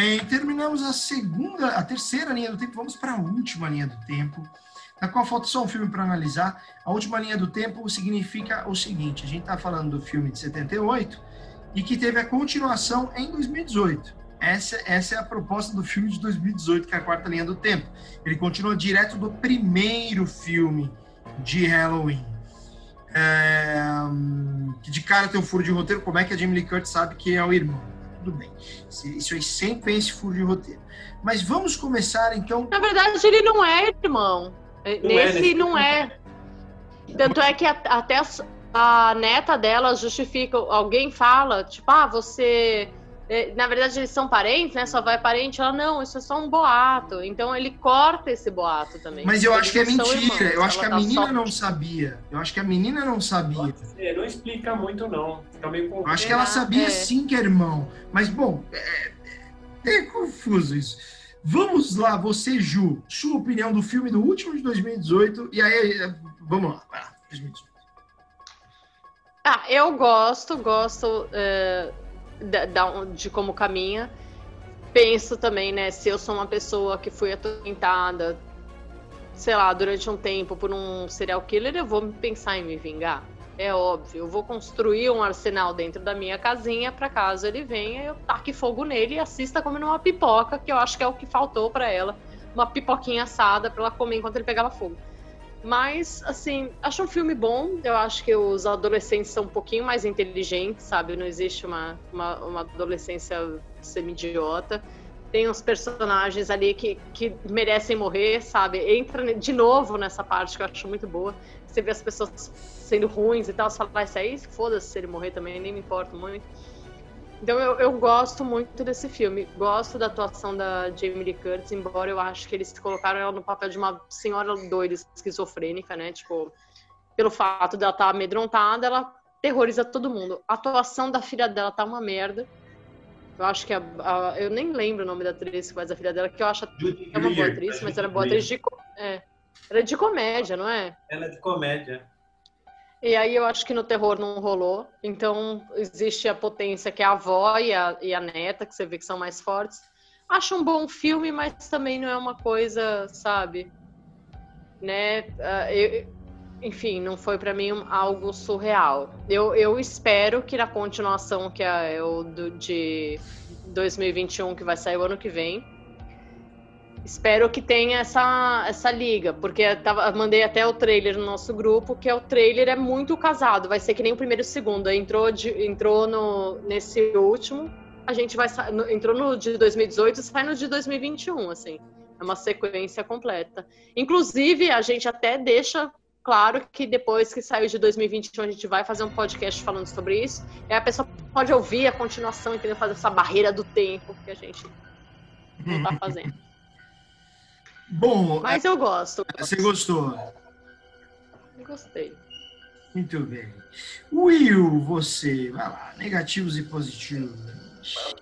bem, terminamos a segunda, a terceira linha do tempo, vamos para a última linha do tempo, na qual falta só um filme para analisar. A última linha do tempo significa o seguinte: a gente está falando do filme de 78 e que teve a continuação em 2018. Essa, essa é a proposta do filme de 2018, que é a quarta linha do tempo. Ele continua direto do primeiro filme de Halloween. É, de cara tem um furo de roteiro, como é que a Jamie Lee Curtis sabe que é o irmão? Tudo bem. Isso aí sempre tem esse furo de roteiro. Mas vamos começar então. Na verdade, ele não é irmão. Não é, Nesse é, não é. Tanto é que até a neta dela justifica, alguém fala, tipo, ah, você é, na verdade eles são parentes, né? Só vai parente. Ela, não, isso é só um boato. Então ele corta esse boato também. Mas eu acho que é mentira. Irmãos, eu acho que a menina só... não sabia. Eu acho que a menina não sabia. Ser, não explica muito, não. Fica meio confuso. Eu acho que ela sabia é. sim que é irmão. Mas, bom, é, é confuso isso. Vamos lá, você, Ju, sua opinião do filme do último de 2018. E aí, é, vamos lá, vai lá, 2018. Ah, eu gosto, gosto. Uh de, de como caminha. Penso também, né, se eu sou uma pessoa que foi atormentada, sei lá, durante um tempo por um serial killer, eu vou pensar em me vingar. É óbvio, eu vou construir um arsenal dentro da minha casinha para caso ele venha, eu taque fogo nele e assista comendo uma pipoca, que eu acho que é o que faltou para ela, uma pipoquinha assada para ela comer enquanto ele pegava fogo. Mas, assim, acho um filme bom. Eu acho que os adolescentes são um pouquinho mais inteligentes, sabe? Não existe uma, uma, uma adolescência semi-idiota. Tem uns personagens ali que, que merecem morrer, sabe? Entra de novo nessa parte que eu acho muito boa. Você vê as pessoas sendo ruins e tal, você fala, vai sair, foda-se se ele morrer também, nem me importo muito. Então eu, eu gosto muito desse filme. Gosto da atuação da Jamie Lee Curtis, embora eu acho que eles colocaram ela no papel de uma senhora doida, esquizofrênica, né? Tipo, pelo fato dela estar tá amedrontada, ela terroriza todo mundo. A atuação da filha dela tá uma merda. Eu acho que a, a, eu nem lembro o nome da atriz que faz a filha dela, que eu acho que é uma boa atriz, mas ela é boa atriz de, é, ela é de comédia, não é? Ela é de comédia. E aí eu acho que no terror não rolou. Então existe a potência que é a avó e a, e a neta, que você vê que são mais fortes. Acho um bom filme, mas também não é uma coisa, sabe? Né? Uh, eu, enfim, não foi para mim algo surreal. Eu, eu espero que na continuação, que é o do, de 2021, que vai sair o ano que vem, Espero que tenha essa, essa liga, porque tava, mandei até o trailer no nosso grupo, que é o trailer é muito casado, vai ser que nem o primeiro e o segundo. Entrou, de, entrou no, nesse último, a gente vai entrou no de 2018 e sai no de 2021, assim. É uma sequência completa. Inclusive, a gente até deixa claro que depois que saiu de 2021 a gente vai fazer um podcast falando sobre isso. E a pessoa pode ouvir a continuação, entendeu? Fazer essa barreira do tempo que a gente não tá fazendo. Bom. Mas eu gosto. Você gostou? Gostei. Muito bem. Will, você, vai lá, negativos e positivos.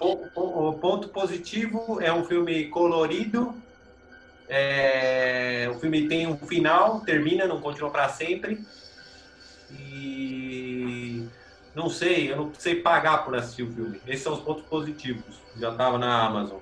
O ponto positivo é um filme colorido. É, o filme tem um final, termina, não continua para sempre. E não sei, eu não sei pagar por assistir o filme. Esses são os pontos positivos. Já estava na Amazon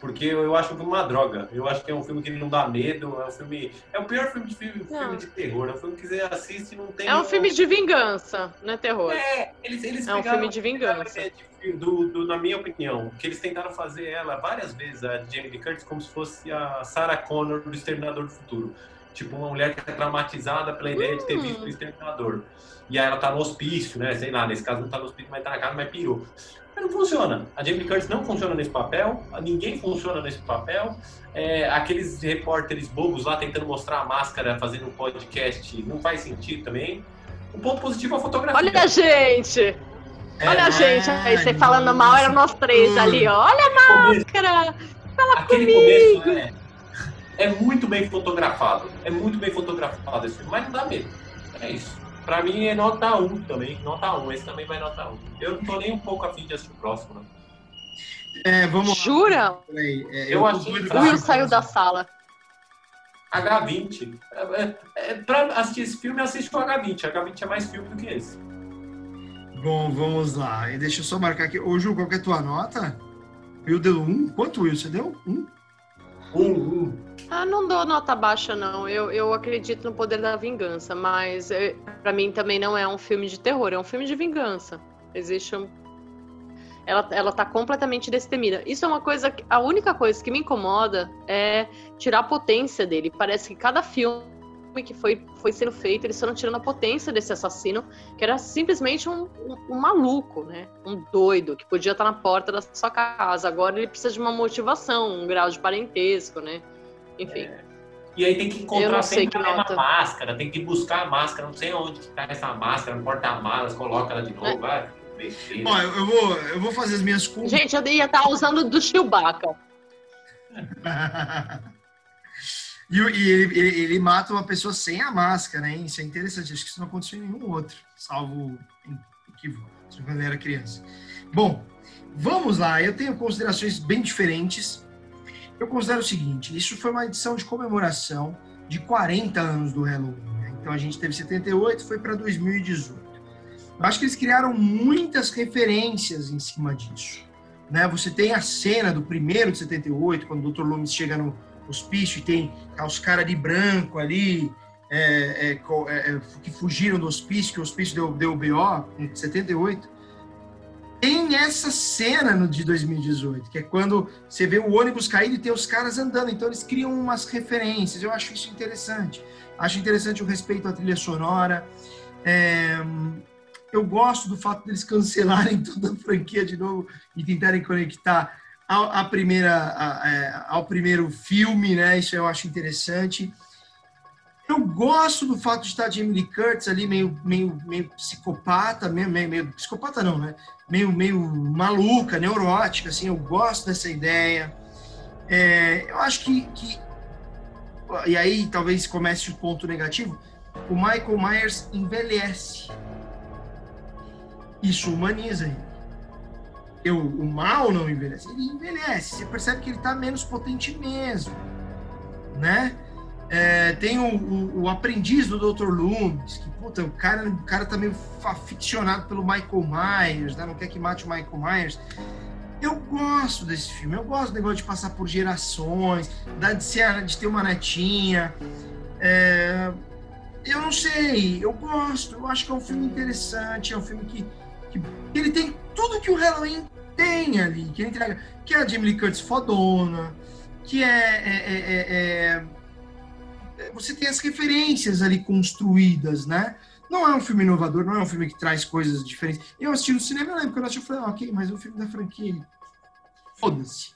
porque eu acho o filme uma droga. Eu acho que é um filme que não dá medo, é um filme. É o pior filme de filme, filme de terror. É um filme que você assiste e não tem. É um filme de vingança, não é terror. É, eles, eles é um filme de vingança. De, do, do, na minha opinião, que eles tentaram fazer ela várias vezes, a Jamie Lee Curtis, como se fosse a Sarah Connor do Exterminador do Futuro. Tipo, uma mulher que é traumatizada pela ideia de ter hum. visto o Exterminador. E aí ela tá no hospício, né? Sei lá, nesse caso não tá no hospício, mas tá na casa, mas pirou. Mas não funciona. A Jamie Curtis não funciona nesse papel, ninguém funciona nesse papel. É, aqueles repórteres bobos lá tentando mostrar a máscara, fazendo um podcast, não faz sentido também. O ponto positivo é a fotografia. Olha a gente! É, Olha a gente aí, você falando mal, eram nós três hum, ali, ó. Olha a máscara! Fala aquele comigo! Começo é, é muito bem fotografado. É muito bem fotografado esse filme, mas não dá medo. É isso. Pra mim é nota 1 também. Nota 1. Esse também vai nota 1. Eu não tô nem um pouco afim de assistir o próximo, né? É, vamos Jura? É, eu, eu achei. O Will saiu da sala. H20. É, é, é, pra assistir esse filme, assiste o H20. H20 é mais filme do que esse. Bom, vamos lá. E deixa eu só marcar aqui. Ô, Ju, qual que é a tua nota? Will deu um. Quanto, Will? Você deu? Um? Um, um. Ah, não dou nota baixa, não. Eu, eu acredito no poder da vingança, mas é, para mim também não é um filme de terror, é um filme de vingança. Existe um. Ela, ela tá completamente destemida. Isso é uma coisa. que- A única coisa que me incomoda é tirar a potência dele. Parece que cada filme que foi, foi sendo feito, eles foram tirando a potência desse assassino, que era simplesmente um, um, um maluco, né? Um doido, que podia estar na porta da sua casa. Agora ele precisa de uma motivação, um grau de parentesco, né? Enfim. E aí tem que encontrar sempre a mesma nota. máscara, tem que buscar a máscara, não sei onde que tá essa máscara, no porta-malas, coloca ela de novo, É. vai. Ó, eu, eu vou, eu vou fazer as minhas contas. Gente, eu ia estar usando do Chewbacca. e e ele, ele- ele mata uma pessoa sem a máscara, né? Isso é interessante. Acho que isso não aconteceu em nenhum outro, salvo em quando eu era criança. Bom, vamos lá. Eu tenho considerações bem diferentes. Eu considero o seguinte: isso foi uma edição de comemoração de 40 anos do Halloween. né? Então a gente teve 78, foi para 2018. Eu acho que eles criaram muitas referências em cima disso. Né? Você tem a cena do primeiro de 78, quando o Dr. Loomis chega no hospício e tem os caras de branco ali, é, é, é, é, que fugiram do hospício, que o hospício deu, deu BO em 78. Tem essa cena no de 2018, que é quando você vê o ônibus caído e tem os caras andando. Então eles criam umas referências. Eu acho isso interessante. Acho interessante o respeito à trilha sonora. É, eu gosto do fato deles cancelarem toda a franquia de novo e tentarem conectar ao, a primeira, a- é, ao primeiro filme, né? Isso eu acho interessante. Eu gosto do fato de estar Jamie Lee Curtis ali meio, meio, meio psicopata, meio, meio, meio- psicopata não, né? Meio, meio maluca, neurótica, assim. Eu gosto dessa ideia. É, eu acho que, que e aí talvez comece o ponto negativo. O Michael Myers envelhece. Isso humaniza ele. Eu, o mal não envelhece, ele envelhece. Você percebe que ele está menos potente mesmo, né? Tem o, o- o aprendiz do Dr. Loomis, que puta, o cara, o cara tá meio aficionado pelo Michael Myers, né? Não quer que mate o Michael Myers. Eu gosto desse filme, eu gosto do negócio de passar por gerações, da de, ser, de ter uma netinha. É, eu não sei, eu gosto, eu acho que é um filme interessante, é um filme que, que ele tem tudo que o Halloween tem ali, que ele entrega, que é a Jamie Lee Curtis fodona, que é, é- é- é- é- você tem as referências ali construídas, né? Não é um filme inovador, não é um filme que traz coisas diferentes. Eu assisti no cinema, eu lembro que eu assisti, eu falei, ah, ok, mas é um filme da franquia, foda-se.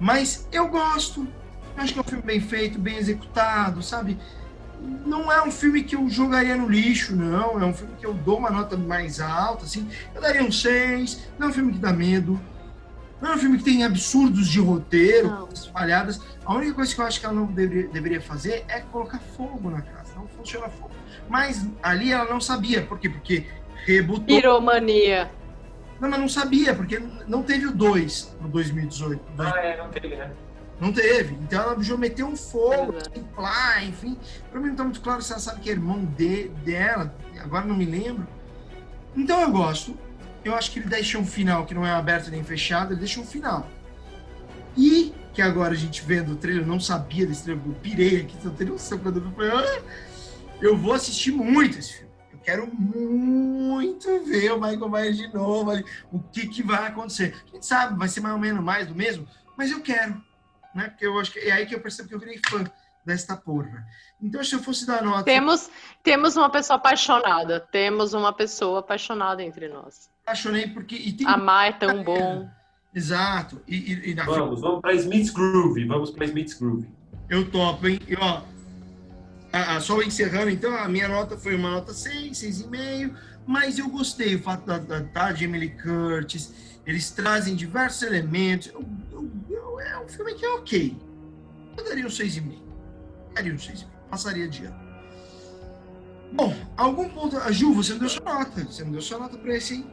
Mas eu gosto, acho que é um filme bem feito, bem executado, sabe? Não é um filme que eu jogaria no lixo, não. É um filme que eu dou uma nota mais alta, assim. Eu daria um 6. Não é um filme que dá medo. Não é um filme que tem absurdos de roteiro, Não. falhadas. A única coisa que eu acho que ela não deveria, deveria fazer é colocar fogo na casa. Não funciona fogo. Mas ali ela não sabia. Por quê? Porque rebutou. Piromania. Não, mas não sabia, porque não teve o 2 no 2018. Ah, é, não teve, né? Não teve. Então ela já meteu um fogo, é. templar, enfim. Pra mim não tá muito claro se ela sabe que é irmão de, dela. Agora não me lembro. Então eu gosto. Eu acho que ele deixa um final que não é aberto nem fechado, ele deixa um final. E que agora a gente vendo o trailer, não sabia desse trailer, eu pirei aqui, não tem noção quando eu falei, ah, eu vou assistir muito esse filme. Eu quero muito ver o Michael Myers de novo, o que, que vai acontecer. A gente sabe, vai ser mais ou menos mais do mesmo, mas eu quero né? Porque eu acho que é aí que eu percebo que eu virei fã desta porra. Então, se eu fosse dar nota. Temos, temos uma pessoa apaixonada. Temos uma pessoa apaixonada entre nós. Apaixonei porque. E tem... Amar é tão bom. Exato. E, e, e na Vamos, vamos pra Smith's Groove. Vamos pra Smith's Groove. Eu topo, hein? E, ó, a- a- só encerrando, então, a minha nota foi uma nota 6, 6,5, mas eu gostei o fato da, da, da Jamie Lee Curtis, eles trazem diversos elementos. Eu- eu- eu- é um filme que é ok. Eu daria um 6,5. Daria um 6,5. Passaria de ano. Bom, algum ponto. A Ju, você não deu sua nota. Você não deu sua nota pra esse, hein?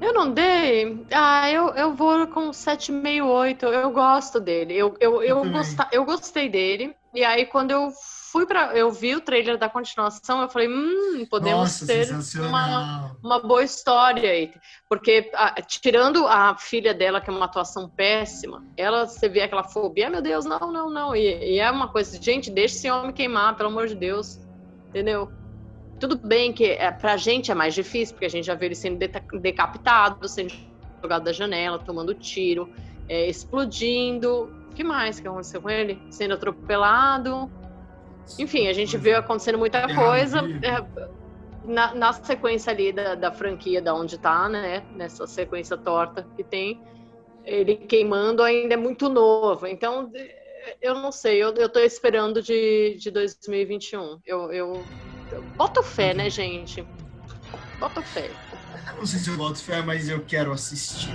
Eu não dei. Ah, eu, eu vou com 7,5, 8. Eu gosto dele. Eu, eu, eu, gosta, eu gostei dele. E aí, quando eu fui para, eu vi o trailer da continuação, eu falei, hum, podemos Nossa, ter uma, uma boa história aí, porque a- tirando a filha dela que é uma atuação péssima, ela você vê aquela fobia, "Ah, meu Deus, não, não, não, e, e é uma coisa, gente, deixa esse homem queimar, pelo amor de Deus, entendeu? Tudo bem que é, pra gente é mais difícil, porque a gente já vê ele sendo decapitado, sendo jogado da janela, tomando tiro, é, explodindo. O que mais que aconteceu com ele? Sendo atropelado. Enfim, a gente viu acontecendo muita coisa. é, na, na sequência ali da, da franquia, da onde tá, né? Nessa sequência torta que tem, ele queimando ainda é muito novo. Então, eu não sei, eu, eu tô esperando de, de 2021. Eu, eu, eu boto fé, né, gente? Boto fé. Não sei se eu boto fé, mas eu quero assistir.